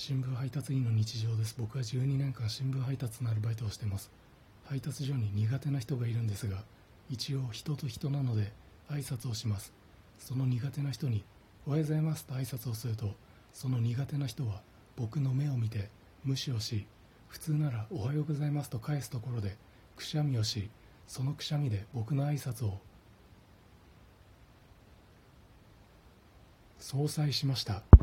新聞配達員の日常です。僕は12年間新聞配達のアルバイトをしてます。配達所に苦手な人がいるんですが一応人と人なので挨拶をします。その苦手な人に「おはようございます」と挨拶をするとその苦手な人は僕の目を見て無視をし普通なら「おはようございます」と返すところでくしゃみをしそのくしゃみで僕の挨拶を相殺しました。